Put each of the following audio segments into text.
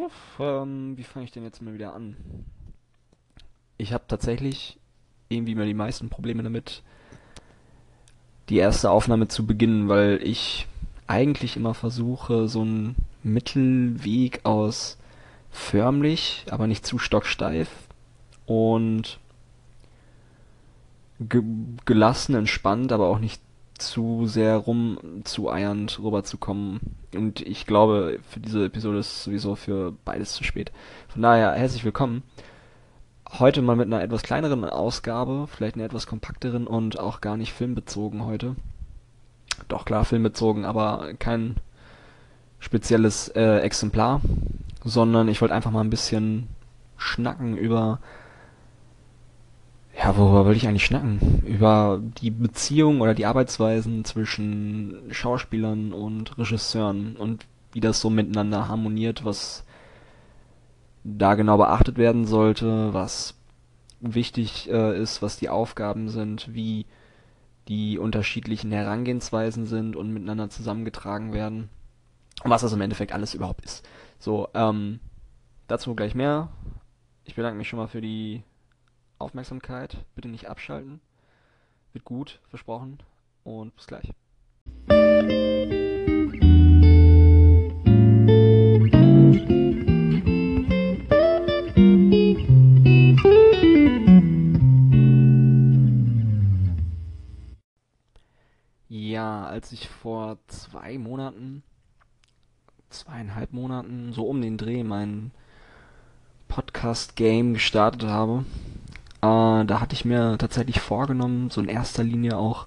Uff, ähm, wie fange ich denn jetzt mal wieder an? Ich habe tatsächlich irgendwie mal die meisten Probleme damit, die erste Aufnahme zu beginnen, weil ich eigentlich immer versuche, so einen Mittelweg aus förmlich, aber nicht zu stocksteif und ge gelassen, entspannt, aber auch nicht zu sehr rum zu eiernd rüberzukommen. Und ich glaube, für diese Episode ist sowieso für beides zu spät. Von daher herzlich willkommen. Heute mal mit einer etwas kleineren Ausgabe, vielleicht einer etwas kompakteren und auch gar nicht filmbezogen heute. Doch klar, filmbezogen, aber kein spezielles äh, Exemplar, sondern ich wollte einfach mal ein bisschen schnacken über ja, worüber will ich eigentlich schnacken? Über die Beziehung oder die Arbeitsweisen zwischen Schauspielern und Regisseuren und wie das so miteinander harmoniert, was da genau beachtet werden sollte, was wichtig äh, ist, was die Aufgaben sind, wie die unterschiedlichen Herangehensweisen sind und miteinander zusammengetragen werden. Und was das im Endeffekt alles überhaupt ist. So, ähm, dazu gleich mehr. Ich bedanke mich schon mal für die Aufmerksamkeit. Bitte nicht abschalten. Wird gut, versprochen. Und bis gleich. Ja, als ich vor zwei Monaten, zweieinhalb Monaten, so um den Dreh mein Podcast-Game gestartet habe, äh, da hatte ich mir tatsächlich vorgenommen, so in erster Linie auch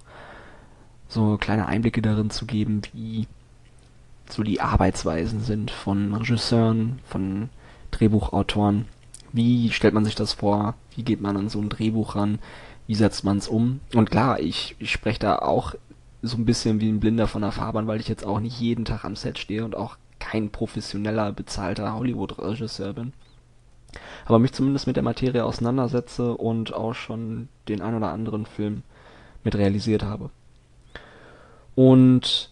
so kleine Einblicke darin zu geben, wie so die Arbeitsweisen sind von Regisseuren, von Drehbuchautoren. Wie stellt man sich das vor? Wie geht man an so ein Drehbuch ran? Wie setzt man es um? Und klar, ich, ich spreche da auch so ein bisschen wie ein Blinder von der Fahrbahn, weil ich jetzt auch nicht jeden Tag am Set stehe und auch kein professioneller, bezahlter Hollywood-Regisseur bin aber mich zumindest mit der Materie auseinandersetze und auch schon den ein oder anderen Film mit realisiert habe. Und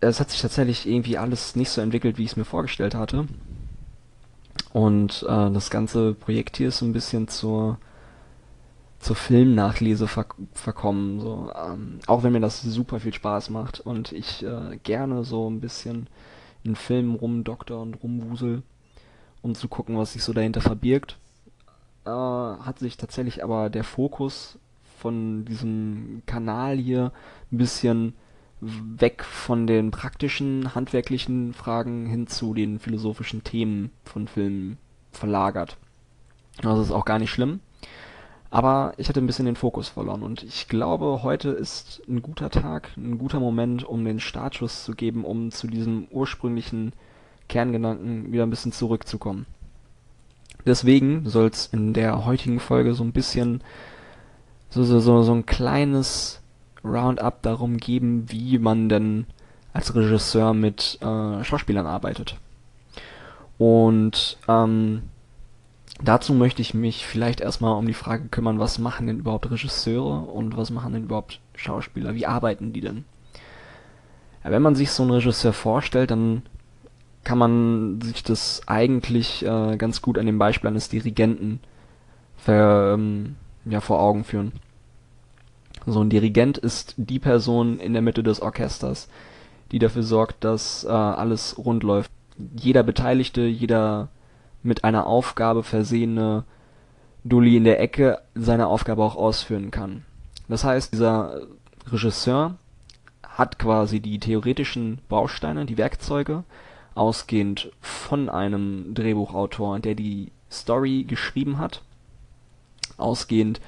es hat sich tatsächlich irgendwie alles nicht so entwickelt, wie ich es mir vorgestellt hatte. Und äh, das ganze Projekt hier ist so ein bisschen zur zur Filmnachlese ver verkommen. So, ähm, auch wenn mir das super viel Spaß macht und ich äh, gerne so ein bisschen in Filmen rumdokter und rumwusel um zu gucken, was sich so dahinter verbirgt. Äh, hat sich tatsächlich aber der Fokus von diesem Kanal hier ein bisschen weg von den praktischen, handwerklichen Fragen hin zu den philosophischen Themen von Filmen verlagert. Das ist auch gar nicht schlimm. Aber ich hatte ein bisschen den Fokus verloren und ich glaube, heute ist ein guter Tag, ein guter Moment, um den Startschuss zu geben, um zu diesem ursprünglichen Kerngedanken wieder ein bisschen zurückzukommen. Deswegen soll es in der heutigen Folge so ein bisschen so, so, so, so ein kleines Roundup darum geben, wie man denn als Regisseur mit äh, Schauspielern arbeitet. Und ähm, dazu möchte ich mich vielleicht erstmal um die Frage kümmern, was machen denn überhaupt Regisseure und was machen denn überhaupt Schauspieler? Wie arbeiten die denn? Ja, wenn man sich so einen Regisseur vorstellt, dann kann man sich das eigentlich äh, ganz gut an dem Beispiel eines Dirigenten ver, ähm, ja, vor Augen führen. So ein Dirigent ist die Person in der Mitte des Orchesters, die dafür sorgt, dass äh, alles rund läuft. Jeder Beteiligte, jeder mit einer Aufgabe versehene Dulli in der Ecke seine Aufgabe auch ausführen kann. Das heißt, dieser Regisseur hat quasi die theoretischen Bausteine, die Werkzeuge, ausgehend von einem Drehbuchautor, der die Story geschrieben hat, ausgehend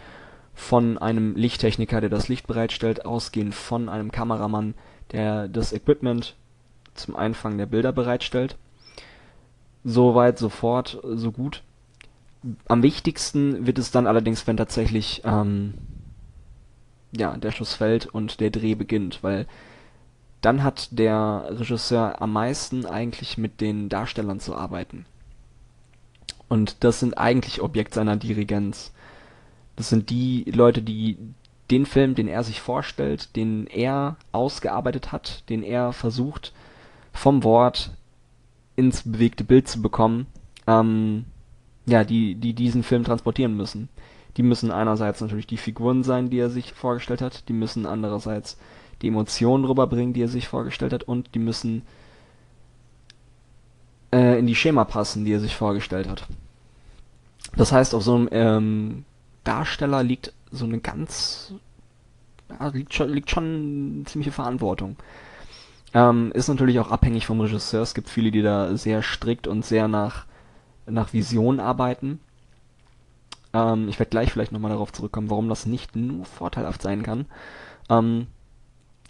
von einem Lichttechniker, der das Licht bereitstellt, ausgehend von einem Kameramann, der das Equipment zum Einfangen der Bilder bereitstellt. So weit, so fort, so gut. Am wichtigsten wird es dann allerdings, wenn tatsächlich ähm, ja, der Schuss fällt und der Dreh beginnt, weil dann hat der Regisseur am meisten eigentlich mit den Darstellern zu arbeiten. Und das sind eigentlich Objekt seiner Dirigenz. Das sind die Leute, die den Film, den er sich vorstellt, den er ausgearbeitet hat, den er versucht vom Wort ins bewegte Bild zu bekommen, ähm, ja, die, die diesen Film transportieren müssen. Die müssen einerseits natürlich die Figuren sein, die er sich vorgestellt hat, die müssen andererseits die Emotionen rüberbringen, die er sich vorgestellt hat, und die müssen äh, in die Schema passen, die er sich vorgestellt hat. Das heißt, auf so einem ähm, Darsteller liegt so eine ganz, ja, liegt schon, liegt schon ziemliche Verantwortung. Ähm, ist natürlich auch abhängig vom Regisseur. Es gibt viele, die da sehr strikt und sehr nach, nach Vision arbeiten. Ähm, ich werde gleich vielleicht nochmal darauf zurückkommen, warum das nicht nur vorteilhaft sein kann. Ähm,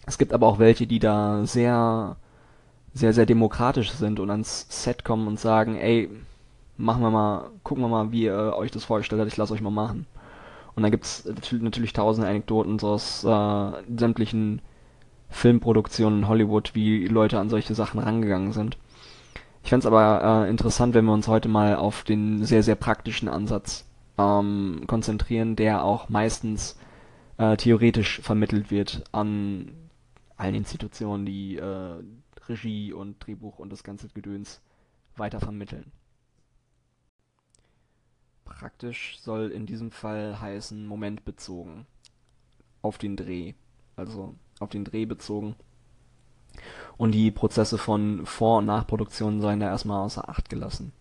es gibt aber auch welche, die da sehr, sehr, sehr demokratisch sind und ans Set kommen und sagen, ey, machen wir mal, gucken wir mal, wie ihr euch das vorgestellt habt, ich lasse euch mal machen. Und dann gibt's natürlich tausende Anekdoten so aus äh, sämtlichen Filmproduktionen in Hollywood, wie Leute an solche Sachen rangegangen sind. Ich fände aber äh, interessant, wenn wir uns heute mal auf den sehr, sehr praktischen Ansatz ähm, konzentrieren, der auch meistens äh, theoretisch vermittelt wird an allen Institutionen, die äh, Regie und Drehbuch und das ganze Gedöns weiter vermitteln. Praktisch soll in diesem Fall heißen momentbezogen auf den Dreh, also auf den Dreh bezogen. Und die Prozesse von Vor- und Nachproduktion seien da erstmal außer Acht gelassen.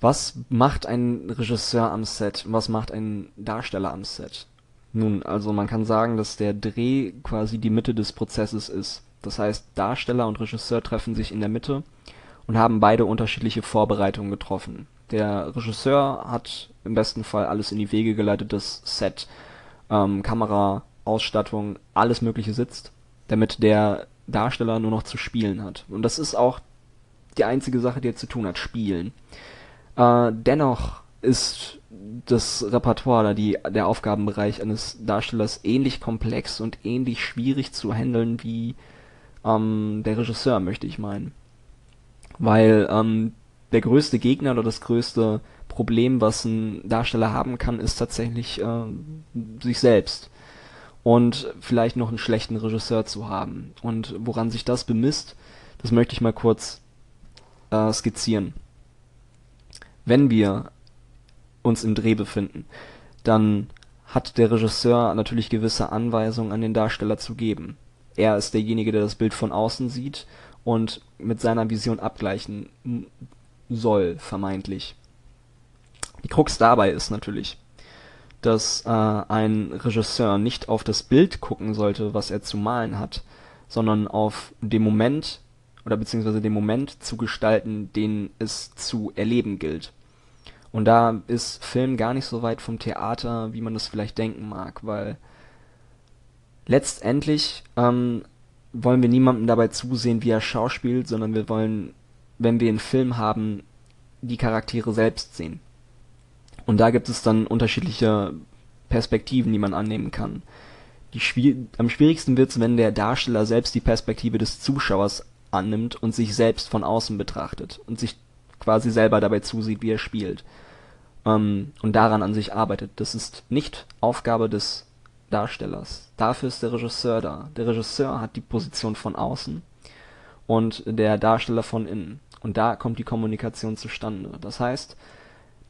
Was macht ein Regisseur am Set? Was macht ein Darsteller am Set? Nun, also man kann sagen, dass der Dreh quasi die Mitte des Prozesses ist. Das heißt, Darsteller und Regisseur treffen sich in der Mitte und haben beide unterschiedliche Vorbereitungen getroffen. Der Regisseur hat im besten Fall alles in die Wege geleitet, das Set, ähm, Kamera, Ausstattung, alles Mögliche sitzt, damit der Darsteller nur noch zu spielen hat. Und das ist auch die einzige Sache, die er zu tun hat, spielen. Äh, dennoch ist das Repertoire oder die, der Aufgabenbereich eines Darstellers ähnlich komplex und ähnlich schwierig zu handeln wie ähm, der Regisseur, möchte ich meinen. Weil ähm, der größte Gegner oder das größte Problem, was ein Darsteller haben kann, ist tatsächlich äh, sich selbst. Und vielleicht noch einen schlechten Regisseur zu haben. Und woran sich das bemisst, das möchte ich mal kurz äh, skizzieren. Wenn wir uns im Dreh befinden, dann hat der Regisseur natürlich gewisse Anweisungen an den Darsteller zu geben. Er ist derjenige, der das Bild von außen sieht und mit seiner Vision abgleichen soll, vermeintlich. Die Krux dabei ist natürlich, dass äh, ein Regisseur nicht auf das Bild gucken sollte, was er zu malen hat, sondern auf den Moment oder beziehungsweise den Moment zu gestalten, den es zu erleben gilt. Und da ist Film gar nicht so weit vom Theater, wie man das vielleicht denken mag, weil letztendlich ähm, wollen wir niemandem dabei zusehen, wie er schauspielt, sondern wir wollen, wenn wir einen Film haben, die Charaktere selbst sehen. Und da gibt es dann unterschiedliche Perspektiven, die man annehmen kann. Schwier am schwierigsten wird es, wenn der Darsteller selbst die Perspektive des Zuschauers annimmt und sich selbst von außen betrachtet und sich quasi selber dabei zusieht, wie er spielt. Ähm, und daran an sich arbeitet. Das ist nicht Aufgabe des Darstellers. Dafür ist der Regisseur da. Der Regisseur hat die Position von außen und der Darsteller von innen. Und da kommt die Kommunikation zustande. Das heißt,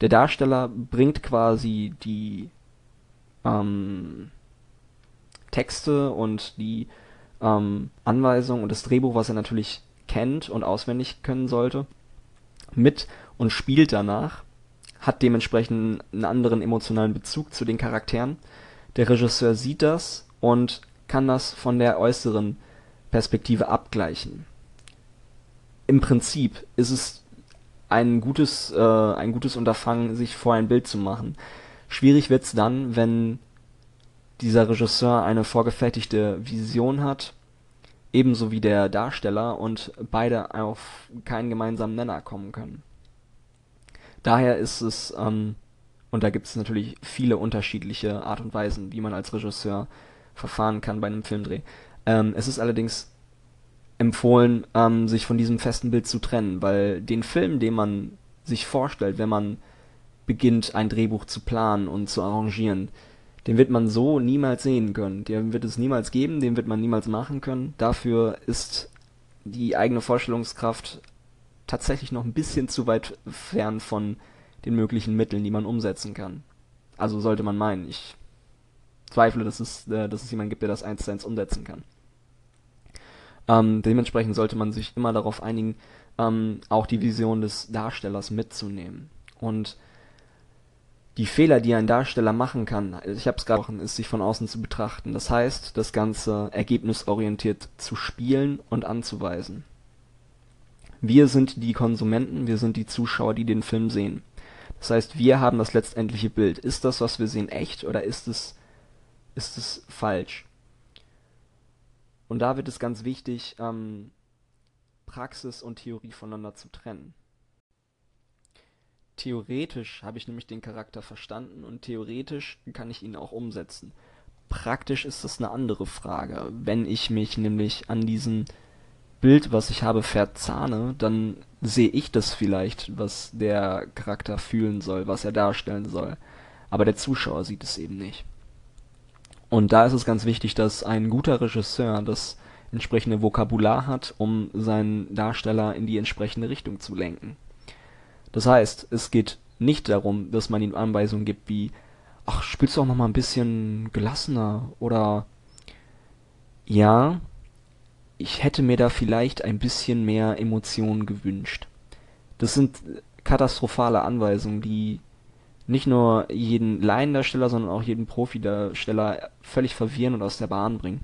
der Darsteller bringt quasi die ähm, Texte und die ähm, Anweisungen und das Drehbuch, was er natürlich kennt und auswendig können sollte, mit und spielt danach, hat dementsprechend einen anderen emotionalen Bezug zu den Charakteren. Der Regisseur sieht das und kann das von der äußeren Perspektive abgleichen. Im Prinzip ist es ein gutes, äh, ein gutes Unterfangen, sich vor ein Bild zu machen. Schwierig wird's dann, wenn dieser Regisseur eine vorgefertigte Vision hat, ebenso wie der Darsteller, und beide auf keinen gemeinsamen Nenner kommen können. Daher ist es, ähm, und da gibt es natürlich viele unterschiedliche Art und Weisen, wie man als Regisseur verfahren kann bei einem Filmdreh. Ähm, es ist allerdings empfohlen, ähm, sich von diesem festen Bild zu trennen, weil den Film, den man sich vorstellt, wenn man beginnt, ein Drehbuch zu planen und zu arrangieren, den wird man so niemals sehen können. Den wird es niemals geben, den wird man niemals machen können. Dafür ist die eigene Vorstellungskraft tatsächlich noch ein bisschen zu weit fern von den möglichen Mitteln, die man umsetzen kann. Also sollte man meinen. Ich zweifle, dass es, äh, dass es jemanden gibt, der das eins zu eins umsetzen kann. Ähm, dementsprechend sollte man sich immer darauf einigen, ähm, auch die Vision des Darstellers mitzunehmen. Und die Fehler, die ein Darsteller machen kann, ich habe es gerade gesprochen, ist sich von außen zu betrachten. Das heißt, das Ganze ergebnisorientiert zu spielen und anzuweisen. Wir sind die Konsumenten, wir sind die Zuschauer, die den Film sehen. Das heißt, wir haben das letztendliche Bild. Ist das, was wir sehen, echt oder ist es, ist es falsch? Und da wird es ganz wichtig, ähm, Praxis und Theorie voneinander zu trennen. Theoretisch habe ich nämlich den Charakter verstanden und theoretisch kann ich ihn auch umsetzen. Praktisch ist das eine andere Frage. Wenn ich mich nämlich an diesem Bild, was ich habe, verzahne, dann sehe ich das vielleicht, was der Charakter fühlen soll, was er darstellen soll. Aber der Zuschauer sieht es eben nicht. Und da ist es ganz wichtig, dass ein guter Regisseur das entsprechende Vokabular hat, um seinen Darsteller in die entsprechende Richtung zu lenken. Das heißt, es geht nicht darum, dass man ihm Anweisungen gibt wie, ach, spielst du auch noch mal ein bisschen gelassener oder ja, ich hätte mir da vielleicht ein bisschen mehr Emotionen gewünscht. Das sind katastrophale Anweisungen, die nicht nur jeden Laiendarsteller, sondern auch jeden Profidarsteller völlig verwirren und aus der Bahn bringen.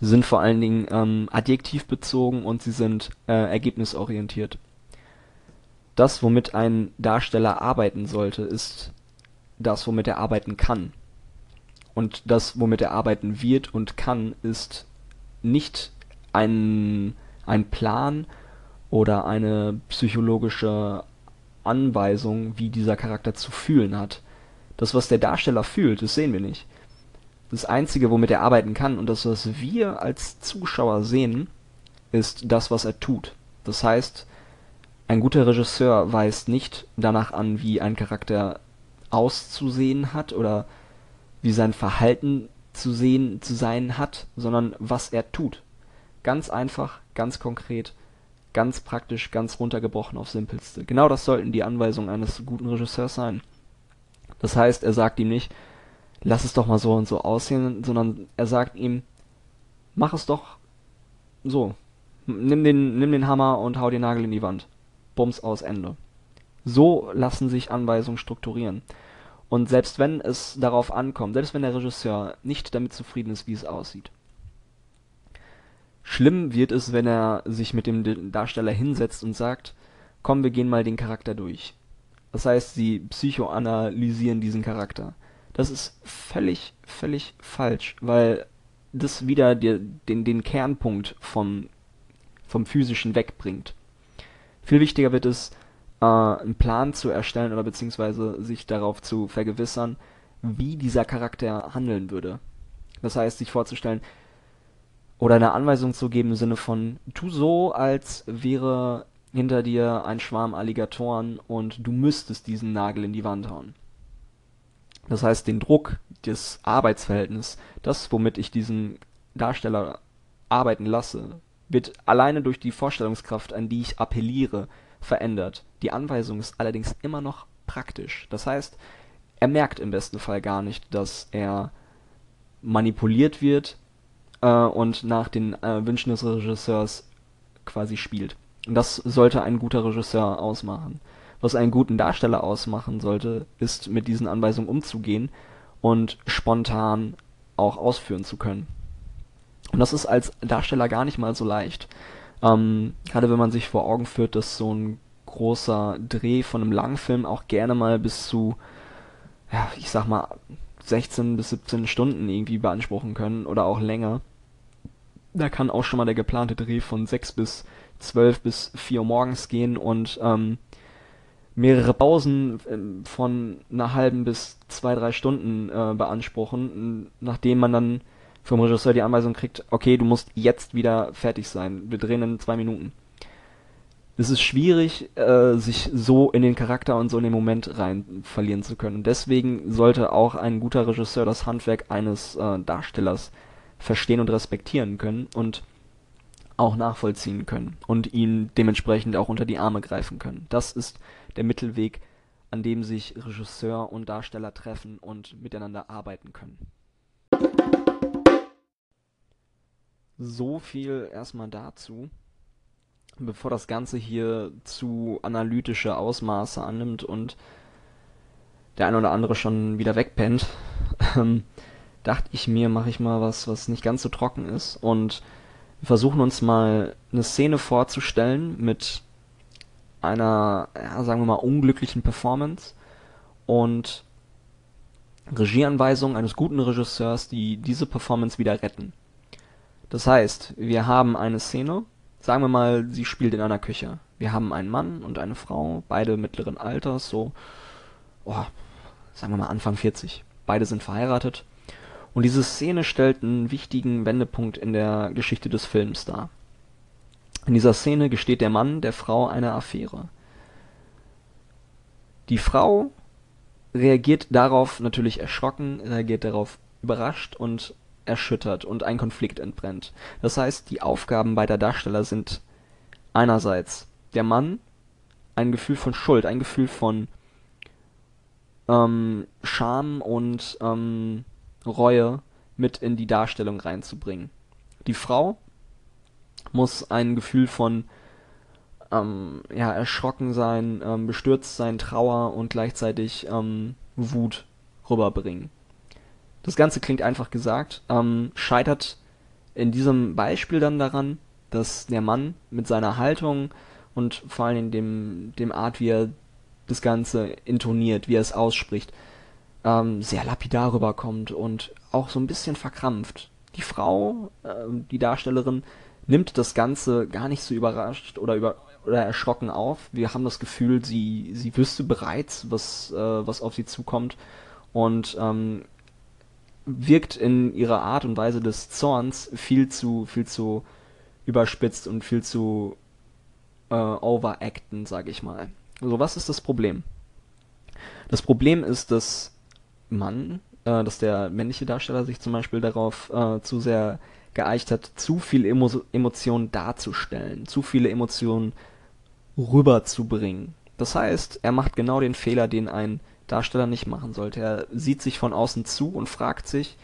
Sie sind vor allen Dingen ähm, adjektivbezogen und sie sind äh, ergebnisorientiert das, womit ein Darsteller arbeiten sollte, ist das, womit er arbeiten kann. Und das, womit er arbeiten wird und kann, ist nicht ein, ein Plan oder eine psychologische Anweisung, wie dieser Charakter zu fühlen hat. Das, was der Darsteller fühlt, das sehen wir nicht. Das Einzige, womit er arbeiten kann und das, was wir als Zuschauer sehen, ist das, was er tut. Das heißt, ein guter Regisseur weist nicht danach an, wie ein Charakter auszusehen hat oder wie sein Verhalten zu sehen zu sein hat, sondern was er tut. Ganz einfach, ganz konkret, ganz praktisch, ganz runtergebrochen aufs Simpelste. Genau das sollten die Anweisungen eines guten Regisseurs sein. Das heißt, er sagt ihm nicht, lass es doch mal so und so aussehen, sondern er sagt ihm, mach es doch so. Nimm den, nimm den Hammer und hau den Nagel in die Wand. Bums aus Ende. So lassen sich Anweisungen strukturieren. Und selbst wenn es darauf ankommt, selbst wenn der Regisseur nicht damit zufrieden ist, wie es aussieht, schlimm wird es, wenn er sich mit dem Darsteller hinsetzt und sagt, komm, wir gehen mal den Charakter durch. Das heißt, sie psychoanalysieren diesen Charakter. Das ist völlig, völlig falsch, weil das wieder die, den, den Kernpunkt vom, vom Physischen wegbringt. Viel wichtiger wird es, äh, einen Plan zu erstellen oder beziehungsweise sich darauf zu vergewissern, wie dieser Charakter handeln würde. Das heißt, sich vorzustellen oder eine Anweisung zu geben im Sinne von, tu so, als wäre hinter dir ein Schwarm Alligatoren und du müsstest diesen Nagel in die Wand hauen. Das heißt, den Druck, das Arbeitsverhältnis, das, womit ich diesen Darsteller arbeiten lasse, wird alleine durch die Vorstellungskraft, an die ich appelliere, verändert. Die Anweisung ist allerdings immer noch praktisch. Das heißt, er merkt im besten Fall gar nicht, dass er manipuliert wird äh, und nach den äh, Wünschen des Regisseurs quasi spielt. Und das sollte ein guter Regisseur ausmachen. Was einen guten Darsteller ausmachen sollte, ist mit diesen Anweisungen umzugehen und spontan auch ausführen zu können. Und das ist als Darsteller gar nicht mal so leicht. Ähm, gerade wenn man sich vor Augen führt, dass so ein großer Dreh von einem Langfilm auch gerne mal bis zu, ja, ich sag mal, 16 bis 17 Stunden irgendwie beanspruchen können oder auch länger. Da kann auch schon mal der geplante Dreh von 6 bis 12 bis 4 Uhr morgens gehen und ähm, mehrere Pausen äh, von einer halben bis zwei, drei Stunden äh, beanspruchen, nachdem man dann vom Regisseur die Anweisung kriegt, okay, du musst jetzt wieder fertig sein. Wir drehen in zwei Minuten. Es ist schwierig, äh, sich so in den Charakter und so in den Moment rein verlieren zu können. Deswegen sollte auch ein guter Regisseur das Handwerk eines äh, Darstellers verstehen und respektieren können und auch nachvollziehen können und ihn dementsprechend auch unter die Arme greifen können. Das ist der Mittelweg, an dem sich Regisseur und Darsteller treffen und miteinander arbeiten können. So viel erstmal dazu. Bevor das Ganze hier zu analytische Ausmaße annimmt und der ein oder andere schon wieder wegpennt, ähm, dachte ich mir, mache ich mal was, was nicht ganz so trocken ist und wir versuchen uns mal eine Szene vorzustellen mit einer, ja, sagen wir mal, unglücklichen Performance und Regieanweisungen eines guten Regisseurs, die diese Performance wieder retten. Das heißt, wir haben eine Szene, sagen wir mal, sie spielt in einer Küche. Wir haben einen Mann und eine Frau, beide mittleren Alters, so, oh, sagen wir mal Anfang 40. Beide sind verheiratet und diese Szene stellt einen wichtigen Wendepunkt in der Geschichte des Films dar. In dieser Szene gesteht der Mann der Frau eine Affäre. Die Frau reagiert darauf natürlich erschrocken, reagiert darauf überrascht und erschüttert und ein Konflikt entbrennt. Das heißt, die Aufgaben beider Darsteller sind einerseits der Mann ein Gefühl von Schuld, ein Gefühl von ähm, Scham und ähm, Reue mit in die Darstellung reinzubringen. Die Frau muss ein Gefühl von ähm, ja, erschrocken sein, ähm, bestürzt sein, Trauer und gleichzeitig ähm, Wut rüberbringen. Das Ganze klingt einfach gesagt, ähm, scheitert in diesem Beispiel dann daran, dass der Mann mit seiner Haltung und vor allem dem, dem Art, wie er das Ganze intoniert, wie er es ausspricht, ähm, sehr lapidar rüberkommt und auch so ein bisschen verkrampft. Die Frau, äh, die Darstellerin, nimmt das Ganze gar nicht so überrascht oder über oder erschrocken auf. Wir haben das Gefühl, sie sie wüsste bereits, was äh, was auf sie zukommt und ähm, wirkt in ihrer Art und Weise des Zorns viel zu viel zu überspitzt und viel zu äh, overacten, sage ich mal. So, was ist das Problem? Das Problem ist, dass Mann, äh, dass der männliche Darsteller sich zum Beispiel darauf äh, zu sehr geeicht hat, zu viel Emo Emotionen darzustellen, zu viele Emotionen rüberzubringen. Das heißt, er macht genau den Fehler, den ein Darsteller nicht machen sollte. Er sieht sich von außen zu und fragt sich,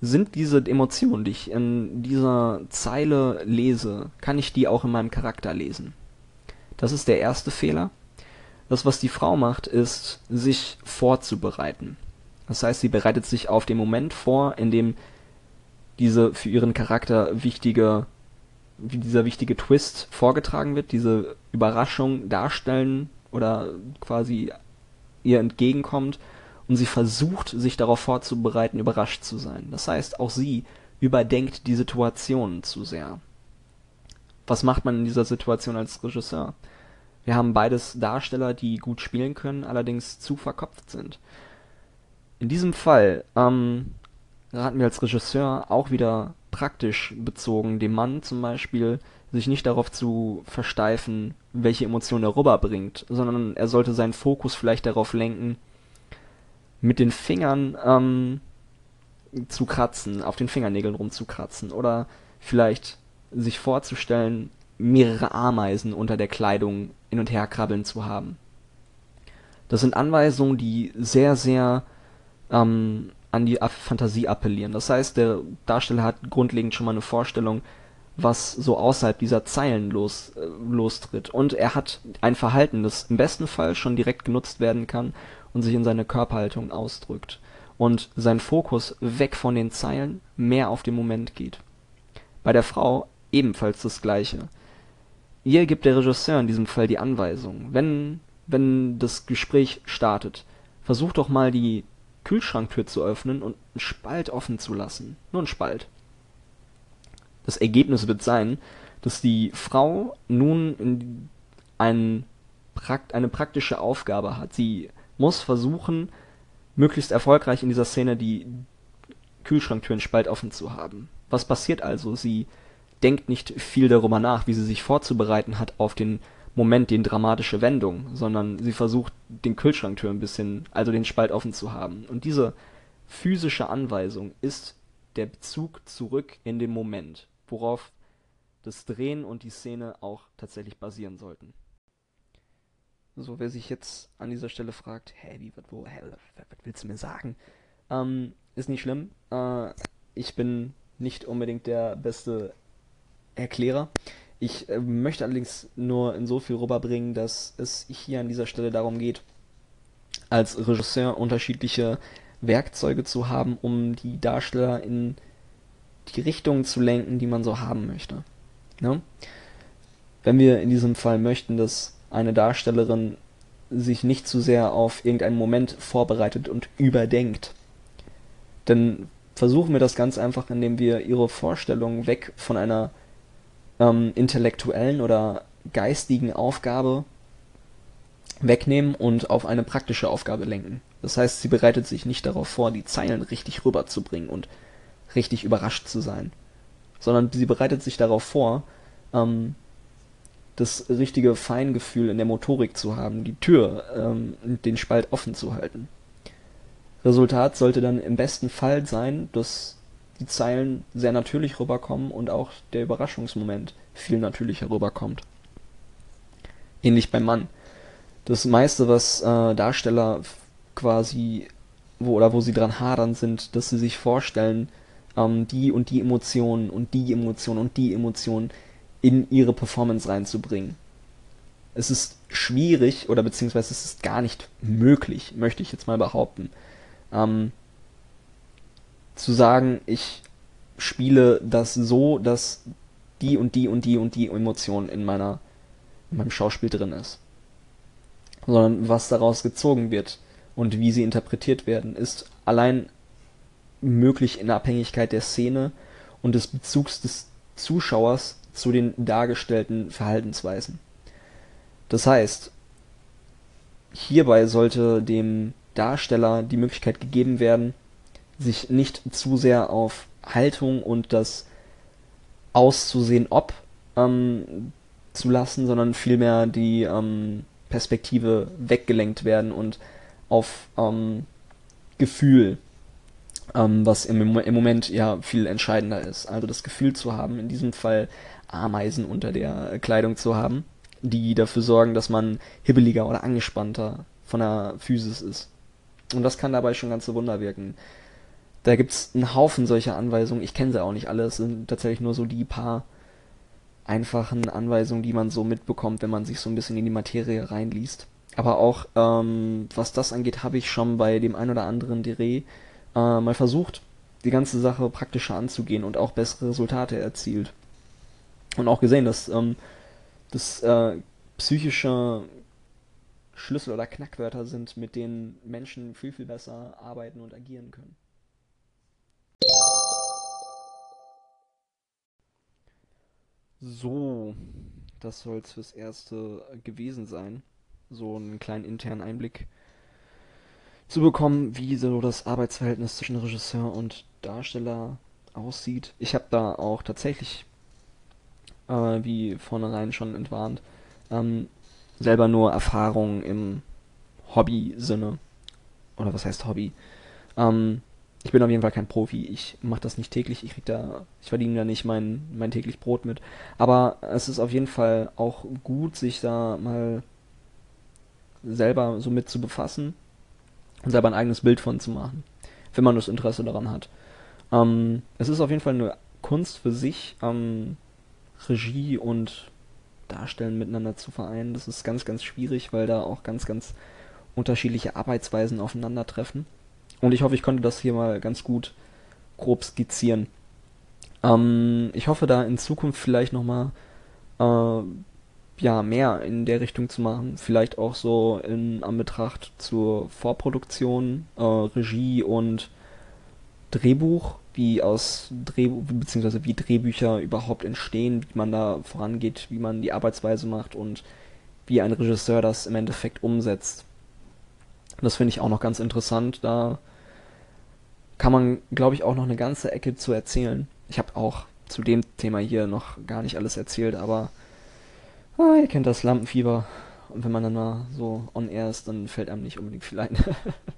sind diese Emotionen, die ich in dieser Zeile lese, kann ich die auch in meinem Charakter lesen? Das ist der erste Fehler. Das, was die Frau macht, ist, sich vorzubereiten. Das heißt, sie bereitet sich auf den Moment vor, in dem diese für ihren Charakter wichtige, wie dieser wichtige Twist vorgetragen wird, diese Überraschung darstellen oder quasi ihr entgegenkommt und sie versucht, sich darauf vorzubereiten, überrascht zu sein. Das heißt, auch sie überdenkt die Situation zu sehr. Was macht man in dieser Situation als Regisseur? Wir haben beides Darsteller, die gut spielen können, allerdings zu verkopft sind. In diesem Fall ähm, raten wir als Regisseur auch wieder praktisch bezogen, dem Mann zum Beispiel sich nicht darauf zu versteifen, welche Emotionen er rüberbringt, sondern er sollte seinen Fokus vielleicht darauf lenken, mit den Fingern ähm, zu kratzen, auf den Fingernägeln rumzukratzen oder vielleicht sich vorzustellen, mehrere Ameisen unter der Kleidung hin und her krabbeln zu haben. Das sind Anweisungen, die sehr, sehr ähm, an die Fantasie appellieren. Das heißt, der Darsteller hat grundlegend schon mal eine Vorstellung, was so außerhalb dieser Zeilen los, äh, lostritt. Und er hat ein Verhalten, das im besten Fall schon direkt genutzt werden kann und sich in seine Körperhaltung ausdrückt. Und sein Fokus weg von den Zeilen mehr auf den Moment geht. Bei der Frau ebenfalls das Gleiche. Ihr gibt der Regisseur in diesem Fall die Anweisung, wenn, wenn das Gespräch startet, versuch doch mal die Kühlschranktür zu öffnen und einen Spalt offen zu lassen. Nur einen Spalt. Das Ergebnis wird sein, dass die Frau nun ein, eine praktische Aufgabe hat. Sie muss versuchen, möglichst erfolgreich in dieser Szene die Kühlschranktüren spalt offen zu haben. Was passiert also? Sie denkt nicht viel darüber nach, wie sie sich vorzubereiten hat auf den Moment die dramatische Wendung, sondern sie versucht, den Kühlschranktür ein bisschen, also den Spalt offen zu haben. Und diese physische Anweisung ist der Bezug zurück in den Moment, worauf das Drehen und die Szene auch tatsächlich basieren sollten. So, wer sich jetzt an dieser Stelle fragt, hä, wie, was, wo, hä, was, was willst du mir sagen? Ähm, ist nicht schlimm. Äh, ich bin nicht unbedingt der beste Erklärer. Ich äh, möchte allerdings nur in so viel rüberbringen, dass es hier an dieser Stelle darum geht, als Regisseur unterschiedliche Werkzeuge zu haben, um die Darsteller in die Richtung zu lenken, die man so haben möchte. Ne? Wenn wir in diesem Fall möchten, dass eine Darstellerin sich nicht zu sehr auf irgendeinen Moment vorbereitet und überdenkt, dann versuchen wir das ganz einfach, indem wir ihre Vorstellungen weg von einer ähm, intellektuellen oder geistigen Aufgabe wegnehmen und auf eine praktische Aufgabe lenken. Das heißt, sie bereitet sich nicht darauf vor, die Zeilen richtig rüberzubringen und richtig überrascht zu sein, sondern sie bereitet sich darauf vor, ähm, das richtige Feingefühl in der Motorik zu haben, die Tür, ähm, den Spalt offen zu halten. Resultat sollte dann im besten Fall sein, dass die Zeilen sehr natürlich rüberkommen und auch der Überraschungsmoment viel natürlicher rüberkommt. Ähnlich beim Mann. Das meiste, was äh, Darsteller quasi, wo oder wo sie dran hadern, sind, dass sie sich vorstellen, ähm, die und die Emotionen und die Emotionen und die Emotionen in ihre Performance reinzubringen. Es ist schwierig oder beziehungsweise es ist gar nicht möglich, möchte ich jetzt mal behaupten, ähm, zu sagen, ich spiele das so, dass die und die und die und die Emotion in meiner in meinem Schauspiel drin ist. Sondern was daraus gezogen wird und wie sie interpretiert werden, ist allein möglich in Abhängigkeit der Szene und des Bezugs des Zuschauers zu den dargestellten Verhaltensweisen. Das heißt, hierbei sollte dem Darsteller die Möglichkeit gegeben werden, sich nicht zu sehr auf Haltung und das Auszusehen ob ähm, zu lassen, sondern vielmehr die ähm, Perspektive weggelenkt werden und auf ähm, Gefühl ähm, was im, im Moment ja viel entscheidender ist. Also das Gefühl zu haben, in diesem Fall Ameisen unter der Kleidung zu haben, die dafür sorgen, dass man hibbeliger oder angespannter von der Physis ist. Und das kann dabei schon ganze Wunder wirken. Da gibt's einen Haufen solcher Anweisungen. Ich kenne sie auch nicht alle. Es sind tatsächlich nur so die paar einfachen Anweisungen, die man so mitbekommt, wenn man sich so ein bisschen in die Materie reinliest. Aber auch ähm, was das angeht, habe ich schon bei dem ein oder anderen Dreh äh, mal versucht, die ganze Sache praktischer anzugehen und auch bessere Resultate erzielt. Und auch gesehen, dass ähm, das äh, psychische Schlüssel oder Knackwörter sind, mit denen Menschen viel, viel besser arbeiten und agieren können. So, das soll es fürs Erste gewesen sein. So einen kleinen internen Einblick zu bekommen, wie so das Arbeitsverhältnis zwischen Regisseur und Darsteller aussieht. Ich habe da auch tatsächlich, äh, wie vornherein schon entwarnt, ähm, selber nur Erfahrung im Hobby-Sinne. Oder was heißt Hobby? Ähm, ich bin auf jeden Fall kein Profi. Ich mache das nicht täglich. Ich krieg da, ich verdiene da nicht mein, mein täglich Brot mit. Aber es ist auf jeden Fall auch gut, sich da mal selber so mit zu befassen und selber ein eigenes Bild von zu machen, wenn man das Interesse daran hat. Ähm, es ist auf jeden Fall eine Kunst für sich, ähm, Regie und Darstellen miteinander zu vereinen. Das ist ganz, ganz schwierig, weil da auch ganz, ganz unterschiedliche Arbeitsweisen aufeinandertreffen. Und ich hoffe, ich konnte das hier mal ganz gut grob skizzieren. Ähm, ich hoffe da in Zukunft vielleicht nochmal äh, ja, mehr in der Richtung zu machen. Vielleicht auch so in Anbetracht zur Vorproduktion, äh, Regie und Drehbuch, wie aus Drehbuch, beziehungsweise wie Drehbücher überhaupt entstehen, wie man da vorangeht, wie man die Arbeitsweise macht und wie ein Regisseur das im Endeffekt umsetzt. Das finde ich auch noch ganz interessant. Da kann man, glaube ich, auch noch eine ganze Ecke zu erzählen. Ich habe auch zu dem Thema hier noch gar nicht alles erzählt, aber Ah, ihr kennt das Lampenfieber. Und wenn man dann mal so on air ist, dann fällt einem nicht unbedingt viel ein.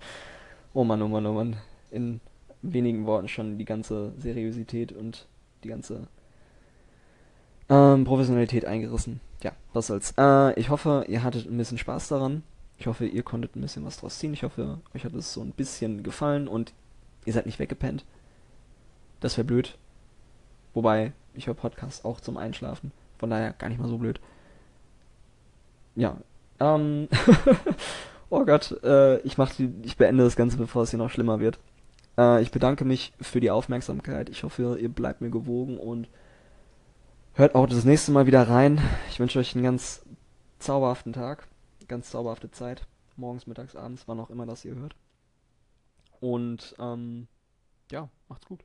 oh Mann, oh Mann, oh Mann. In wenigen Worten schon die ganze Seriosität und die ganze Ähm, Professionalität eingerissen. Ja, was soll's. Äh, ich hoffe, ihr hattet ein bisschen Spaß daran. Ich hoffe, ihr konntet ein bisschen was draus ziehen. Ich hoffe, euch hat es so ein bisschen gefallen und ihr seid nicht weggepennt. Das wäre blöd. Wobei, ich höre Podcasts auch zum Einschlafen. Von daher gar nicht mal so blöd. Ja. Ähm. oh Gott, äh, ich mach die, ich beende das Ganze, bevor es hier noch schlimmer wird. Äh, ich bedanke mich für die Aufmerksamkeit. Ich hoffe, ihr bleibt mir gewogen und hört auch das nächste Mal wieder rein. Ich wünsche euch einen ganz zauberhaften Tag, ganz zauberhafte Zeit. Morgens, mittags, abends, wann auch immer das ihr hört. Und ähm, ja, macht's gut.